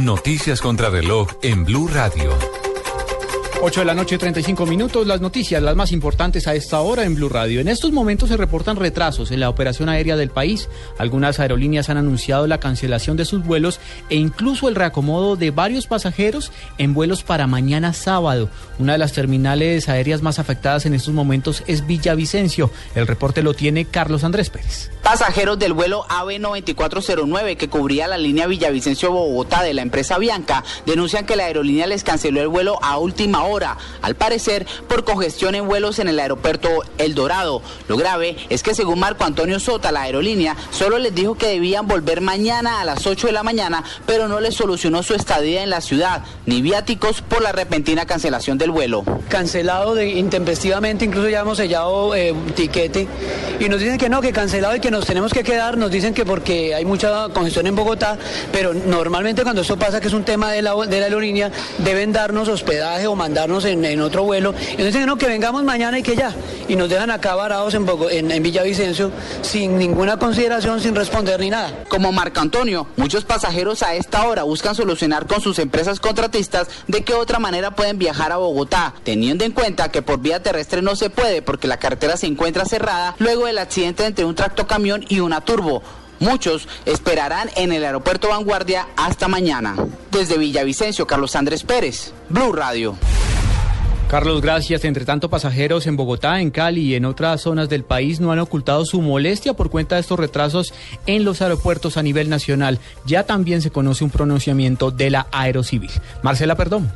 Noticias contra reloj en Blue Radio. 8 de la noche, 35 minutos. Las noticias, las más importantes a esta hora en Blue Radio. En estos momentos se reportan retrasos en la operación aérea del país. Algunas aerolíneas han anunciado la cancelación de sus vuelos e incluso el reacomodo de varios pasajeros en vuelos para mañana sábado. Una de las terminales aéreas más afectadas en estos momentos es Villavicencio. El reporte lo tiene Carlos Andrés Pérez. Pasajeros del vuelo AB9409 que cubría la línea Villavicencio-Bogotá de la empresa Bianca denuncian que la aerolínea les canceló el vuelo a última hora, al parecer por congestión en vuelos en el aeropuerto El Dorado. Lo grave es que según Marco Antonio Sota, la aerolínea solo les dijo que debían volver mañana a las 8 de la mañana, pero no les solucionó su estadía en la ciudad, ni viáticos por la repentina cancelación del vuelo. Cancelado intempestivamente, incluso ya hemos sellado eh, tiquete y nos dicen que no, que cancelado y que nos tenemos que quedar, nos dicen que porque hay mucha congestión en Bogotá, pero normalmente cuando esto pasa, que es un tema de la, de la aerolínea, deben darnos hospedaje o mandarnos en, otro vuelo. Y nos no, que vengamos mañana y que ya. Y nos dejan acá varados en, Bogo- en, en Villavicencio sin ninguna consideración, sin responder ni nada. Como Marco Antonio, muchos pasajeros a esta hora buscan solucionar con sus empresas contratistas de qué otra manera pueden viajar a Bogotá, teniendo en cuenta que por vía terrestre no se puede porque la carretera se encuentra cerrada luego del accidente entre un tractocamión y una turbo. Muchos esperarán en el aeropuerto Vanguardia hasta mañana. Desde Villavicencio, Carlos Andrés Pérez, Blue Radio. Carlos, gracias. Entre tanto, pasajeros en Bogotá, en Cali y en otras zonas del país no han ocultado su molestia por cuenta de estos retrasos en los aeropuertos a nivel nacional. Ya también se conoce un pronunciamiento de la Aerocivil. Marcela Perdomo.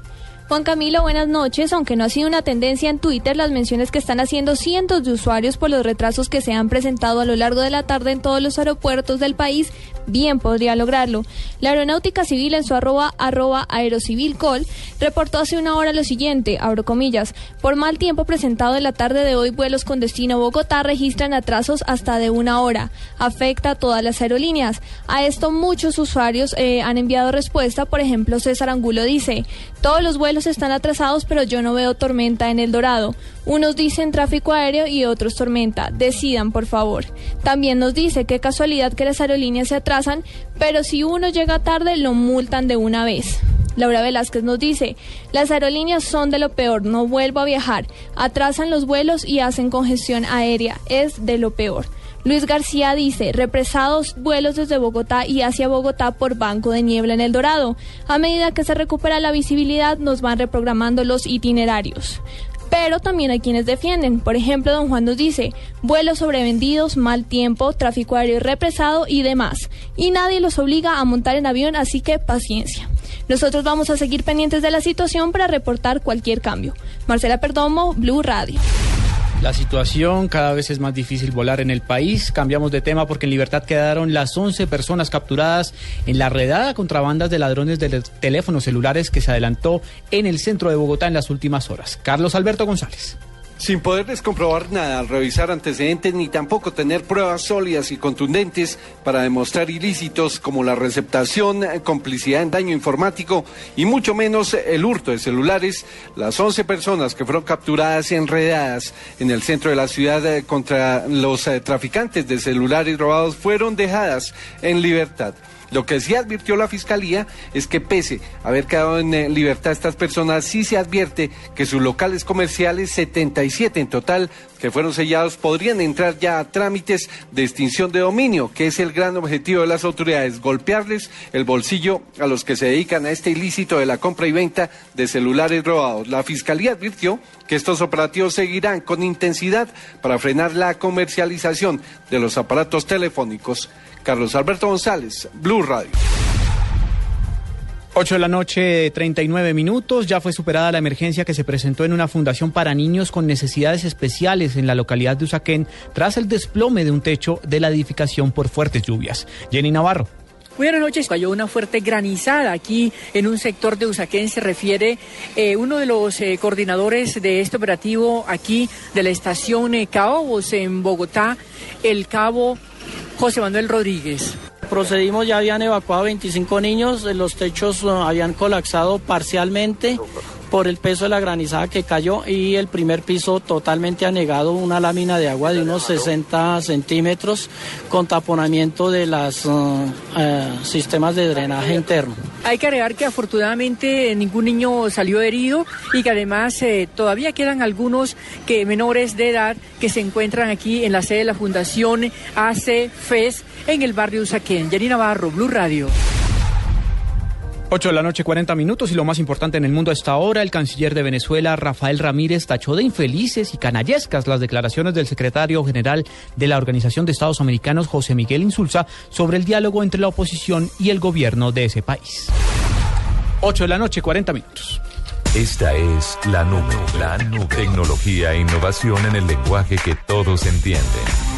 Juan Camilo, buenas noches. Aunque no ha sido una tendencia en Twitter, las menciones que están haciendo cientos de usuarios por los retrasos que se han presentado a lo largo de la tarde en todos los aeropuertos del país, bien podría lograrlo. La Aeronáutica Civil en su arroba, arroba aerocivilcol reportó hace una hora lo siguiente, abro comillas, por mal tiempo presentado en la tarde de hoy, vuelos con destino Bogotá registran atrasos hasta de una hora. Afecta a todas las aerolíneas. A esto muchos usuarios eh, han enviado respuesta, por ejemplo, César Angulo dice, todos los vuelos están atrasados, pero yo no veo tormenta en El Dorado. Unos dicen tráfico aéreo y otros tormenta. Decidan, por favor. También nos dice qué casualidad que las aerolíneas se atrasan, pero si uno llega tarde lo multan de una vez. Laura Velázquez nos dice, las aerolíneas son de lo peor, no vuelvo a viajar, atrasan los vuelos y hacen congestión aérea, es de lo peor. Luis García dice, represados vuelos desde Bogotá y hacia Bogotá por banco de niebla en El Dorado. A medida que se recupera la visibilidad, nos van reprogramando los itinerarios. Pero también hay quienes defienden. Por ejemplo, don Juan nos dice, vuelos sobrevendidos, mal tiempo, tráfico aéreo represado y demás. Y nadie los obliga a montar en avión, así que paciencia. Nosotros vamos a seguir pendientes de la situación para reportar cualquier cambio. Marcela Perdomo, Blue Radio. La situación cada vez es más difícil volar en el país. Cambiamos de tema porque en libertad quedaron las 11 personas capturadas en la redada contra bandas de ladrones de teléfonos celulares que se adelantó en el centro de Bogotá en las últimas horas. Carlos Alberto González. Sin poderles comprobar nada, revisar antecedentes ni tampoco tener pruebas sólidas y contundentes para demostrar ilícitos como la receptación, eh, complicidad en daño informático y mucho menos el hurto de celulares, las 11 personas que fueron capturadas y enredadas en el centro de la ciudad eh, contra los eh, traficantes de celulares robados fueron dejadas en libertad. Lo que sí advirtió la Fiscalía es que pese a haber quedado en eh, libertad estas personas, sí se advierte que sus locales comerciales, 77 en total, que fueron sellados, podrían entrar ya a trámites de extinción de dominio, que es el gran objetivo de las autoridades, golpearles el bolsillo a los que se dedican a este ilícito de la compra y venta de celulares robados. La Fiscalía advirtió que estos operativos seguirán con intensidad para frenar la comercialización de los aparatos telefónicos. Carlos Alberto González, Blue Radio. 8 de la noche, 39 minutos. Ya fue superada la emergencia que se presentó en una fundación para niños con necesidades especiales en la localidad de Usaquén tras el desplome de un techo de la edificación por fuertes lluvias. Jenny Navarro. Buenas noches. Cayó una fuerte granizada aquí en un sector de Usaquén. Se refiere eh, uno de los eh, coordinadores de este operativo aquí de la estación eh, Caobos en Bogotá, el cabo José Manuel Rodríguez. Procedimos, ya habían evacuado 25 niños, los techos eh, habían colapsado parcialmente por el peso de la granizada que cayó y el primer piso totalmente anegado, una lámina de agua de unos 60 centímetros con taponamiento de los sistemas de drenaje interno. Hay que agregar que afortunadamente ningún niño salió herido y que además eh, todavía quedan algunos que menores de edad que se encuentran aquí en la sede de la Fundación AC FES en el barrio Usaquén. Yanina Navarro, Blue Radio. 8 de la noche, 40 minutos y lo más importante en el mundo a esta hora, el canciller de Venezuela, Rafael Ramírez, tachó de infelices y canallescas las declaraciones del secretario general de la Organización de Estados Americanos, José Miguel Insulza, sobre el diálogo entre la oposición y el gobierno de ese país. 8 de la noche, 40 minutos. Esta es la nube, la nube. Tecnología e innovación en el lenguaje que todos entienden.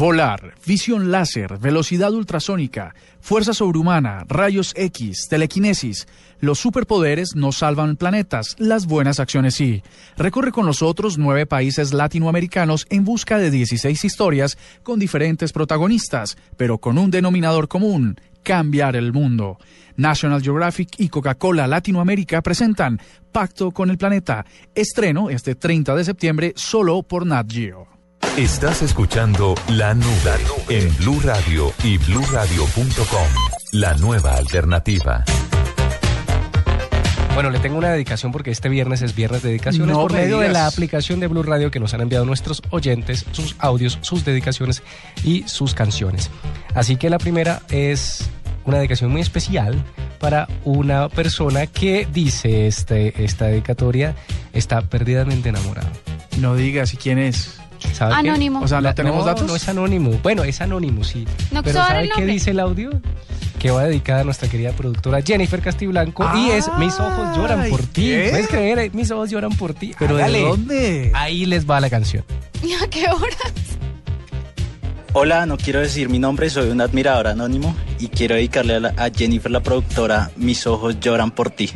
Volar, visión láser, velocidad ultrasónica, fuerza sobrehumana, rayos X, telequinesis. Los superpoderes no salvan planetas, las buenas acciones sí. Recorre con nosotros nueve países latinoamericanos en busca de 16 historias con diferentes protagonistas, pero con un denominador común, cambiar el mundo. National Geographic y Coca-Cola Latinoamérica presentan Pacto con el Planeta, estreno este 30 de septiembre solo por Nat Geo. Estás escuchando La Nube, en Blue Radio y bluradio.com. La nueva alternativa. Bueno, le tengo una dedicación porque este viernes es viernes de dedicaciones No por me medio de la aplicación de Blue Radio que nos han enviado nuestros oyentes, sus audios, sus dedicaciones y sus canciones. Así que la primera es una dedicación muy especial para una persona que dice este, esta dedicatoria está perdidamente enamorada. No digas, ¿y quién es? ¿Sabe qué? Anónimo. O sea, ¿no tenemos datos? No es anónimo. Bueno, es anónimo, sí. No Pero ¿sabe qué dice el audio? Que va dedicada a nuestra querida productora Jennifer Castiblanco y es Mis ojos lloran por ti. ¿qué? ¿Puedes creer? Mis ojos lloran por ti. ¿Pero de dónde? Ahí les va la canción. ¿Y a qué hora? Hola, no quiero decir mi nombre, soy un admirador anónimo y quiero dedicarle a, la- a Jennifer, la productora, Mis ojos lloran por ti.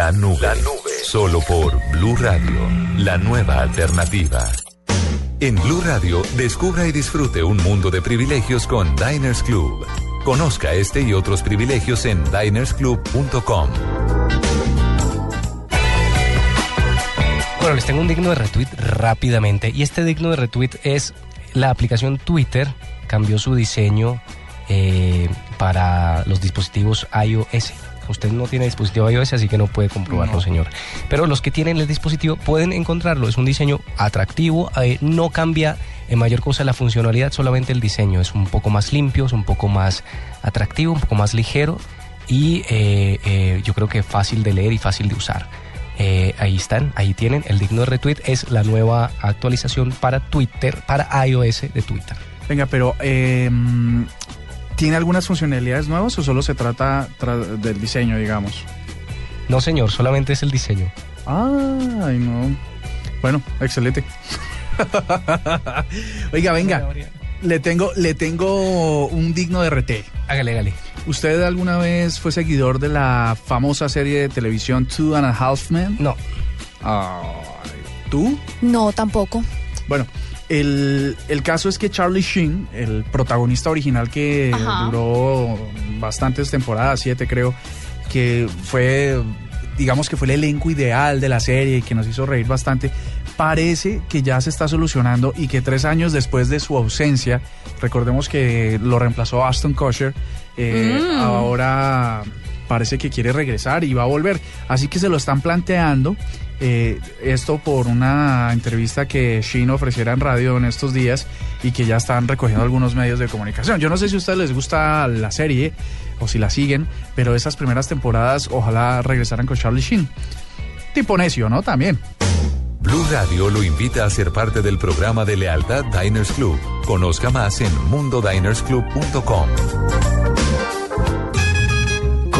La Nube. Solo por Blue Radio, la nueva alternativa. En Blue Radio, descubra y disfrute un mundo de privilegios con Diners Club. Conozca este y otros privilegios en dinersclub.com. Bueno, les tengo un digno de retweet rápidamente. Y este digno de retweet es la aplicación Twitter. Cambió su diseño eh, para los dispositivos iOS. Usted no tiene dispositivo iOS, así que no puede comprobarlo, No. señor. Pero los que tienen el dispositivo pueden encontrarlo. Es un diseño atractivo, eh, no cambia en mayor cosa la funcionalidad, solamente el diseño. Es un poco más limpio, es un poco más atractivo, un poco más ligero y eh, eh, yo creo que fácil de leer y fácil de usar. Eh, ahí están, ahí tienen. El digno de retweet es la nueva actualización para Twitter, para iOS de Twitter. Venga, pero eh, ¿tiene algunas funcionalidades nuevas o solo se trata tra- del diseño, digamos? No, señor, solamente es el diseño. Ay, no. Bueno, excelente. Oiga, venga. Le tengo, le tengo un digno de RT. Hágale, hágale. ¿Usted alguna vez fue seguidor de la famosa serie de televisión Two and a Half Men? No. ¿Tú? No, tampoco. Bueno, el, el caso es que Charlie Sheen, el protagonista original que Ajá. duró bastantes temporadas, siete creo, que fue, digamos que fue el elenco ideal de la serie y que nos hizo reír bastante, parece que ya se está solucionando y que tres años después de su ausencia, recordemos que lo reemplazó Aston Kutcher, eh, Mm. ahora parece que quiere regresar y va a volver. Así que se lo están planteando. Eh, esto por una entrevista que Shin ofreciera en radio en estos días y que ya están recogiendo algunos medios de comunicación. Yo no sé si a ustedes les gusta la serie o si la siguen, pero esas primeras temporadas ojalá regresaran con Charlie Sheen. Tipo necio, ¿no? También. Blue Radio lo invita a ser parte del programa de lealtad Diners Club. Conozca más en mundodinersclub.com.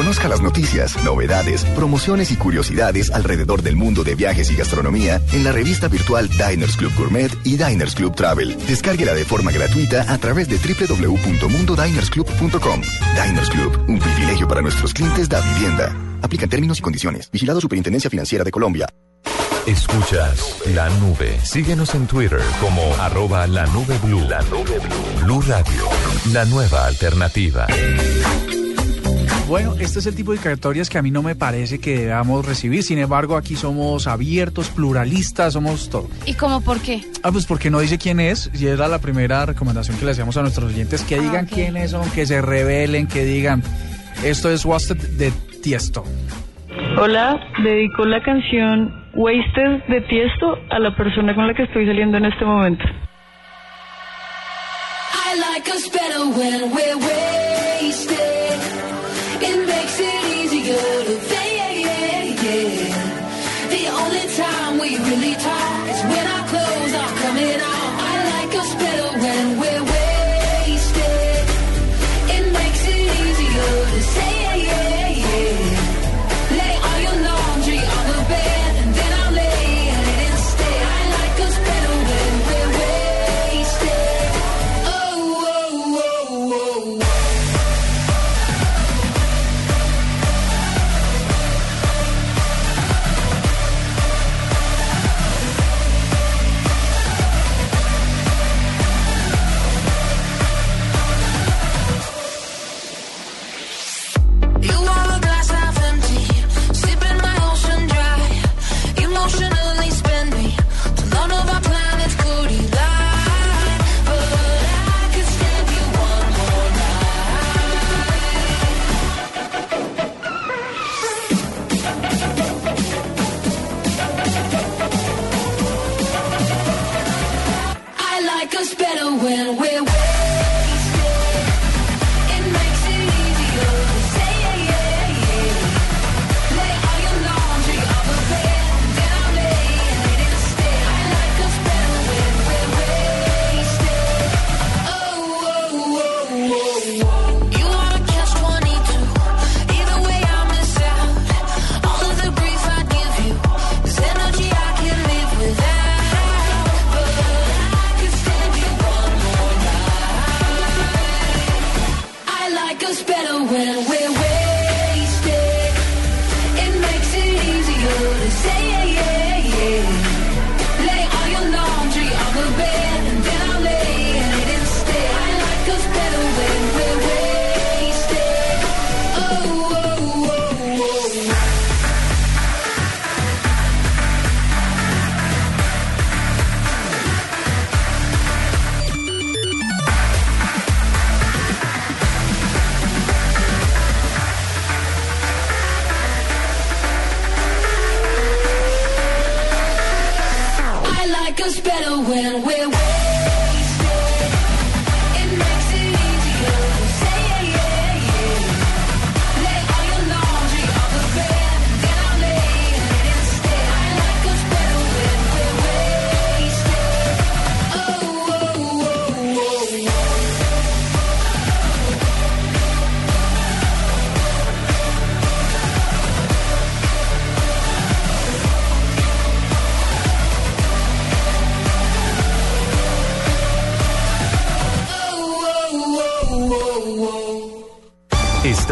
Conozca las noticias, novedades, promociones y curiosidades alrededor del mundo de viajes y gastronomía en la revista virtual Diners Club Gourmet y Diners Club Travel. Descárguela de forma gratuita a través de www.mundodinersclub.com. Diners Club, un privilegio para nuestros clientes da vivienda. Aplican términos y condiciones. Vigilado Superintendencia Financiera de Colombia. Escuchas La Nube. Síguenos en Twitter como arroba la nube blue. La nube blue. Blue Radio, la nueva alternativa. Bueno, este es el tipo de dedicatorias que a mí no me parece que debamos recibir. Sin embargo, aquí somos abiertos, pluralistas, somos todo. ¿Y cómo por qué? Ah, pues porque no dice quién es, y era la primera recomendación que le hacíamos a nuestros oyentes, que digan ok. quiénes son, que se revelen, que digan, esto es Wasted de Tiesto. Hola, dedico la canción Wasted de Tiesto a la persona con la que estoy saliendo en este momento. I like us better when we're wasted.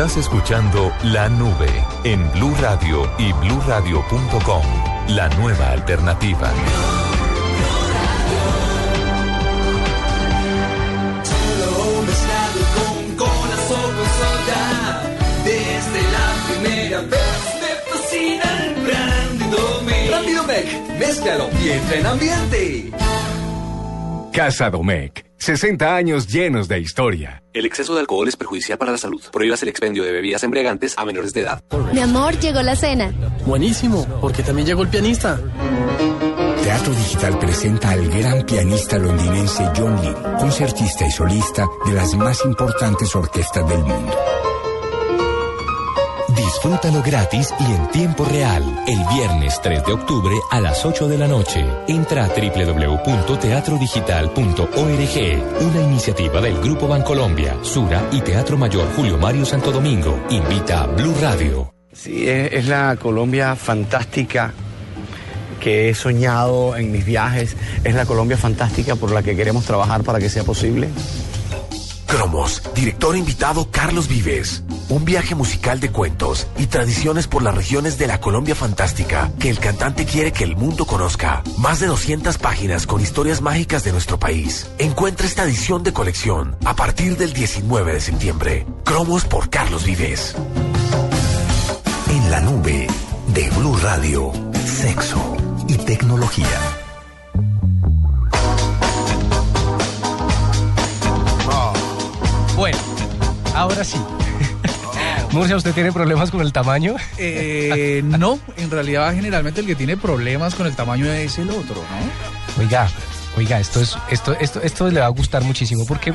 Estás escuchando La Nube en Blue Radio y bluradio.com. La nueva alternativa. Solo mezclado con corazón. Desde la primera vez me fascina el Brandy mézclalo y entra en ambiente. Casa Domecq. 60 años llenos de historia. El exceso de alcohol es perjudicial para la salud. Prohíbas el expendio de bebidas embriagantes a menores de edad. Mi amor, llegó la cena. Buenísimo, porque también llegó el pianista. Teatro Digital presenta al gran pianista londinense John Lee, concertista y solista de las más importantes orquestas del mundo. Disfrútalo gratis y en tiempo real el viernes 3 de octubre a las 8 de la noche. Entra a www.teatrodigital.org, una iniciativa del Grupo Bancolombia, Sura y Teatro Mayor Julio Mario Santo Domingo. Invita a Blue Radio. Sí, es, es la Colombia fantástica que he soñado en mis viajes. Es la Colombia fantástica por la que queremos trabajar para que sea posible. Cromos, director invitado Carlos Vives. Un viaje musical de cuentos y tradiciones por las regiones de la Colombia fantástica que el cantante quiere que el mundo conozca. Más de 200 páginas con historias mágicas de nuestro país. Encuentra esta edición de colección a partir del 19 de septiembre. Cromos por Carlos Vives. En la nube de Blue Radio, sexo y tecnología. Bueno, ahora sí. Murcia, ¿usted tiene problemas con el tamaño? Eh, no, en realidad generalmente el que tiene problemas con el tamaño es el otro, ¿no? Oiga, oiga, esto es, esto, esto, esto le va a gustar muchísimo porque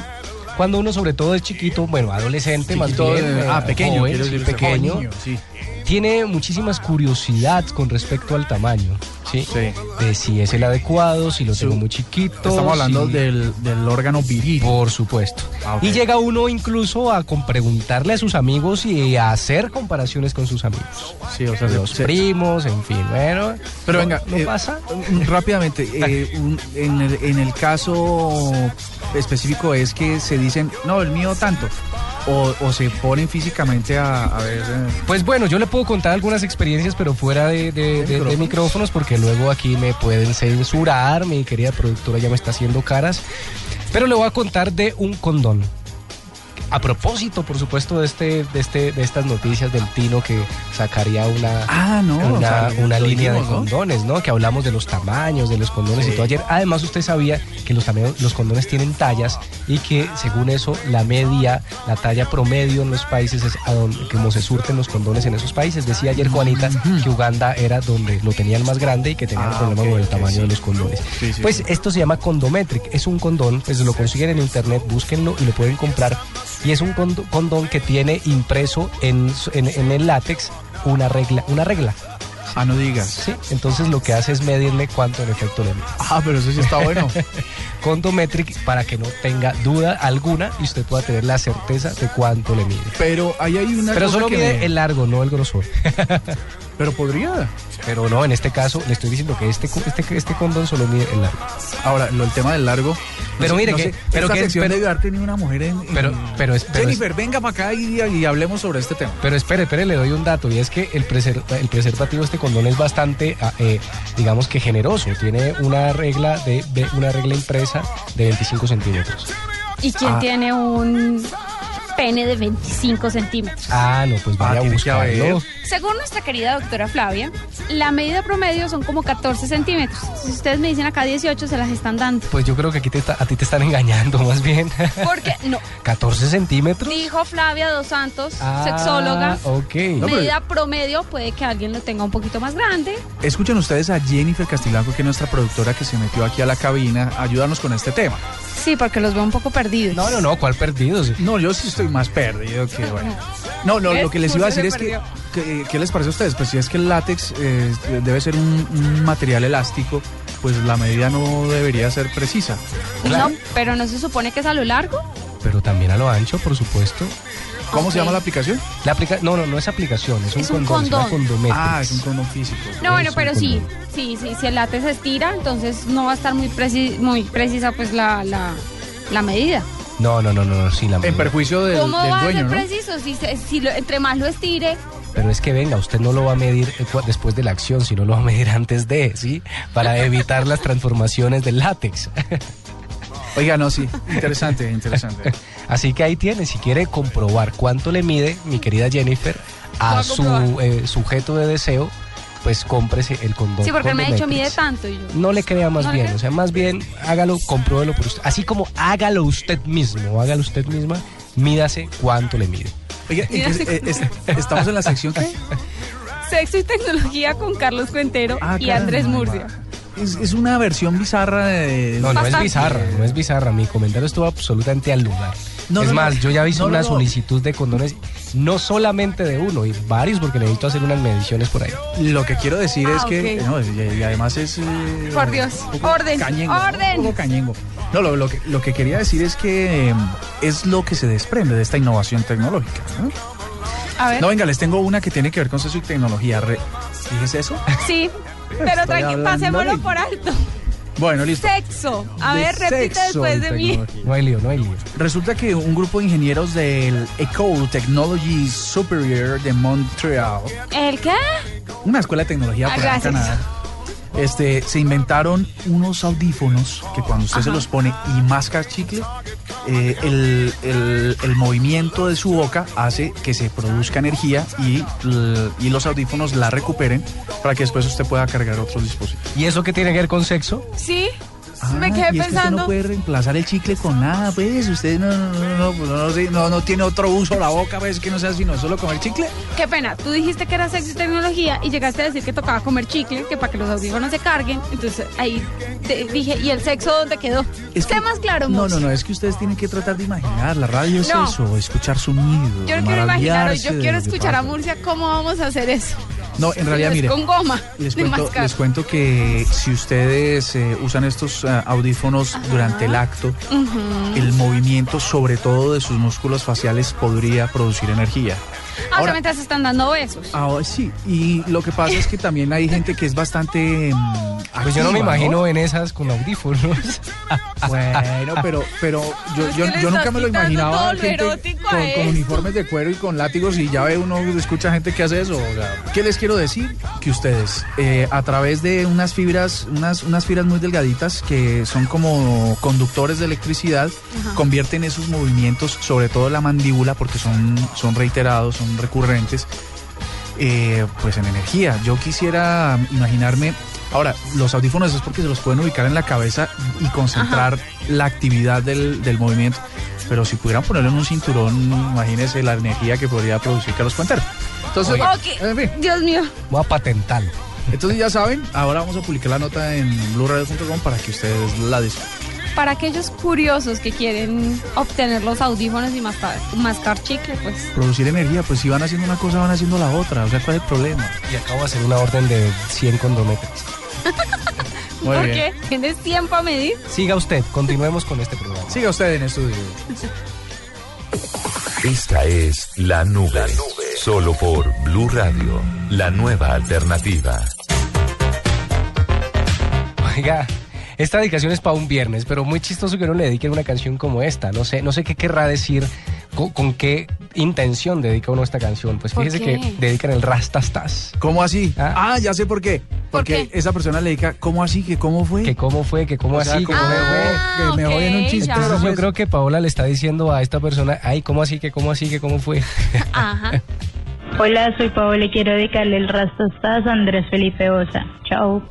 cuando uno sobre todo es chiquito, bueno, adolescente más bien, eh, eh, ah, pequeño, joven, decir, pequeño, niño, sí. tiene muchísimas curiosidades con respecto al tamaño, ¿sí? De si es el adecuado, si lo tengo muy chiquito. Estamos hablando si- del, del órgano viril. Por supuesto. Ah. Y llega uno incluso a con- preguntarle a sus amigos y a hacer comparaciones con sus amigos. Sí, o sea, los se- primos, en fin, bueno. Pero ¿no- venga, ¿no eh, pasa? rápidamente, eh, un- en, el, en el caso específico es que se dicen, no, el mío tanto, o, o se ponen físicamente a, a ver... eh, Pues bueno, yo le puedo contar algunas experiencias, pero fuera de, de- de- de micrófonos, porque luego aquí me pueden censurar, mi querida productora ya me está haciendo caras. Pero le voy a contar de un condón. A propósito, por supuesto, de este, de este, de estas noticias del Tino que sacaría una, Ah, no, una, o sea, lo- una lo línea de condones, ¿no? Que hablamos de los tamaños, de los condones y todo ayer. Además, usted sabía que los, los condones tienen tallas y que según eso, la media, la talla promedio en los países es a donde, como se surten los condones en esos países. Decía ayer Juanita que Uganda era donde lo tenían más grande y que tenían Ah, problemas con el tamaño sí. de los condones. Sí, pues esto se llama Condometric. Es un condón, pues lo consiguen en internet, búsquenlo y lo pueden comprar. Y es un condón que tiene impreso en, en- en el látex una regla, una regla. Ah, no digas. Sí, entonces lo que hace es medirle cuánto en efecto le mide. Ah, pero eso sí está bueno. Condometric para que no tenga duda alguna y usted pueda tener la certeza de cuánto le mide. Pero ahí hay una Pero cosa solo que mide me- el largo, no el grosor. Pero podría. Pero no, en este caso le estoy diciendo que este, este, este condón solo mide el largo. Ahora, lo, el tema del largo. Pero mire que- pero esta que- sección pero- debe haber tenido una mujer en. en- Pero, pero, es- pero es- Jennifer, venga para acá y, y hablemos sobre este tema. Pero espere, espere, le doy un dato y es que el, preser- el preservativo de este condón es bastante, ah, eh, digamos que generoso. Tiene una regla de, de- una regla impresa de 25 centímetros. ¿Y quién Ah. tiene un pene de 25 centímetros? Ah, no, pues vaya a tiene que haber. buscarlo. Según nuestra querida doctora Flavia, la medida promedio son como 14 centímetros. Si ustedes me dicen acá 18, se las están dando. Pues yo creo que aquí te está- a ti te están engañando más bien. Porque, no, 14 centímetros. dijo Flavia Dos Santos, Ah, sexóloga, Ok. medida promedio puede que alguien lo tenga un poquito más grande. Escuchen ustedes a Jennifer Castillanco, que es nuestra productora que se metió aquí a la cabina, a ayudarnos con este tema. Sí, porque los veo un poco perdidos. No, no, no, ¿cuál perdidos? No, yo sí estoy más perdido que bueno. No, no, lo que les iba a decir es que, que- ¿qué les parece a ustedes? Pues si es que el látex eh, debe ser un, un material elástico, pues la medida no debería ser precisa. No, pero no se supone que es a lo largo. Pero también a lo ancho, por supuesto. ¿Cómo se llama la aplicación? La aplica no, no, no es aplicación, es un Es un condón. condón. Ah, es un condón físico. No, bueno, pero sí, sí, sí, si el látex se estira, entonces no va a estar muy, preci- muy precisa pues la, la, la medida. No, no, no, no, no, sí, la En perjuicio del, ¿Cómo del va a dueño, ser ¿no? preciso? Si, se- si lo- entre más lo estire, Pero es que venga, usted no lo va a medir eh, cua- después de la acción, sino lo va a medir antes de, ¿sí? Para evitar las transformaciones del látex. Oiga, no, sí, interesante, interesante. Así que ahí tiene, si quiere comprobar cuánto le mide mi querida Jennifer a a su comprobar. eh, sujeto de deseo, pues cómprese el condón. Sí, porque él me ha dicho mide tanto y yo. No le crea más No bien, creo. o sea, más bien hágalo, compruébelo por usted. Así como hágalo usted mismo, hágalo usted misma, mídase cuánto le mide. Oiga, ¿y qué- eh, es- ¿estamos en la sección qué? Sexo y tecnología con Carlos Cuentero Ah, y Andrés. Murcia. Es, es una versión bizarra de... No, no es bizarra, no es bizarra. Mi comentario estuvo absolutamente al lugar. No, es no, más, no. yo ya hice una no. solicitud de condones, no solamente de uno, y varios, porque necesito hacer unas mediciones por ahí. Lo que quiero decir Ah, es que... eh, no, y, y además es... eh, Por Dios. un poco Orden. cañengo, ¿no? Orden. Un poco cañengo. No, lo, lo que, lo que quería decir es que eh, es lo que se desprende de esta innovación tecnológica. ¿no? A ver. No, venga, les tengo una que tiene que ver con sexo y tecnología. Re- ¿Fíjese eso? Sí, pero tranqui, pasémoslo por alto. Bueno, listo. Sexo. A De ver, repite después de mí. No hay lío, no hay lío. Resulta que un grupo de ingenieros del Ecole Technology Superior de Montreal, ¿El qué? una escuela de tecnología Ah, por. Canadá, este, se inventaron unos audífonos que cuando usted se los pone y masca chicle, eh, el, el- el movimiento de su boca hace que se produzca energía y, y los audífonos la recuperen para que después usted pueda cargar otros dispositivos. ¿Y eso qué tiene que ver con sexo? Sí. Ah, me y quedé que usted pensando. no puede reemplazar el chicle con nada, pues. Usted no, no, no, no, no, no, no tiene otro uso la boca, pues, que no sea sino solo comer chicle. Qué pena, tú dijiste que era sexo y tecnología y llegaste a decir que tocaba comer chicle, que para que los audífonos se carguen. Entonces ahí te dije, ¿y el sexo dónde quedó? Es sé que- más claro, No, no, no, es que ustedes tienen que tratar de imaginar. La radio es eso, escuchar sonidos. Yo no quiero imaginar, yo quiero escuchar a. Murcia cómo vamos a hacer eso. No, en realidad, Es mire. con goma Les cuento, mascar. les cuento que si ustedes eh, usan estos ah, audífonos durante el acto, el movimiento, sobre todo de sus músculos faciales, podría producir energía. Ah, sea, mientras están dando besos. Ahora sí, y lo que pasa es que también hay gente que es bastante. mm, Pues yo no me activa, imagino en esas con audífonos. Bueno, pero, pero yo, yo, nunca me lo imaginaba gente con, con uniformes de cuero y con látigos y ya ve uno escucha gente que hace eso. o sea, ¿Qué les quiero decir? Que ustedes eh, a través de unas fibras, unas, unas fibras muy delgaditas que son como conductores de electricidad, Ajá. convierten esos movimientos, sobre todo la mandíbula, porque son, son reiterados, son recurrentes, eh, pues en energía. Yo quisiera imaginarme, ahora, los audífonos es porque se los pueden ubicar en la cabeza y concentrar la actividad del, del movimiento, pero si pudieran ponerlo en un cinturón, imagínense la energía que podría producir Carlos Cuentero. Entonces, bueno, en fin. Dios mío. Voy a patentarlo. Entonces ya saben, ahora vamos a publicar la nota en blueradio.com para que ustedes la disfruten. Para aquellos curiosos que quieren obtener los audífonos y mascar, mascar chicle, pues. Producir energía, pues si van haciendo una cosa, van haciendo la otra, o sea, ¿cuál es el problema? Y acabo de hacer una orden de 100 condometres. Muy ¿Por bien. qué? ¿Tienes tiempo a medir? Siga usted, continuemos con este programa. Siga usted en estudio. Esta es La Nube. Solo por Blue Radio, la nueva alternativa. Oiga, esta dedicación es para un viernes, pero muy chistoso que uno le dediquen una canción como esta. No sé, no sé qué querrá decir, con, con qué intención dedica uno esta canción. Pues ¿Por fíjese que dedican el Rastastas. ¿Cómo así? Ah, ya sé por qué. Porque esa persona le dedica, ¿cómo así? ¿Que cómo fue? Que cómo fue, que cómo O sea, así, ¿cómo que cómo fue? fue. Que me voy en un chiste. Entonces yo pues. creo que Paola le está diciendo a esta persona, ay, ¿cómo así, que cómo así, que cómo fue? Ajá. Hola, soy Paola y quiero dedicarle el Rastastas a Andrés Felipe Osa. Chao.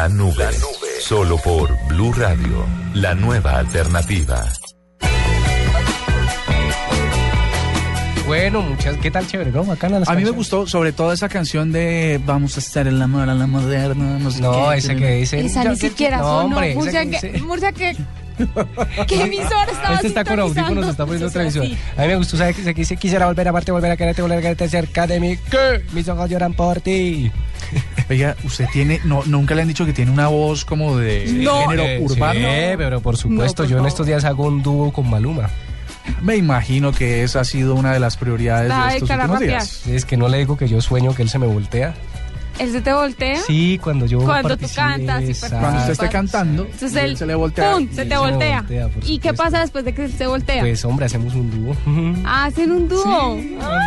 La Nube. Solo por Blue Radio, la nueva alternativa. Bueno, muchas, ¿qué tal chévere, no? Bacana las A mí me gustó sobre todo esa canción de Vamos a estar en la moda, la moderna. No, sé No, qué, esa que dice. Esa ni siquiera No, sonó. hombre, Murcia, que que, dice- Murcia, que, ¿qué emisor estaba Este está con audífonos, está poniendo otra visión. A mí me gustó, ¿sabes? Que quisiera volver a amarte, volver a quererte, volver a quererte cerca de mí. ¿Qué? Mis ojos lloran por ti. Oiga, usted tiene, no, nunca le han dicho que tiene una voz como de género Eh, urbano. Sí, pero por supuesto, No, por yo en estos días hago un dúo con Maluma. Me imagino que esa ha sido una de las prioridades de estos últimos días. Es que no le digo que yo sueño que él se me voltea. ¿Él se te voltea? Sí, cuando yo Cuando tú cantas. Cuando usted esté cantando, Entonces él se le voltea. ¡pum! se te voltea. ¿Y qué pasa después de que se voltea? Pues hombre, hacemos un dúo. Ah, Hacen un dúo.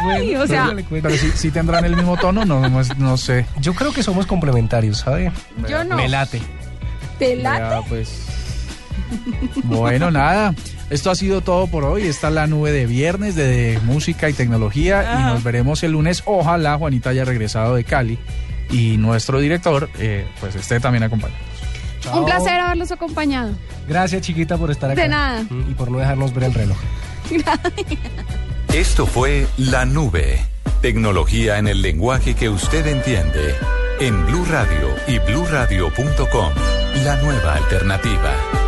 Ay, o sea, Pero si, si tendrán el mismo tono, no, no, no sé. Yo creo que somos complementarios, ¿sabe? Yo no. Me late. ¿te late? Ya, pues. Bueno, nada. Esto ha sido todo por hoy. Está la nube de viernes de música y tecnología. Y nos veremos el lunes. Ojalá Juanita haya regresado de Cali. Y nuestro director, eh, pues esté también acompañado. Un placer haberlos acompañado. Gracias, chiquita, por estar acá. De nada. Y por no dejarnos ver el reloj. Esto fue La Nube. Tecnología en el lenguaje que usted entiende. En Blue Radio y bluradio.com. La nueva alternativa.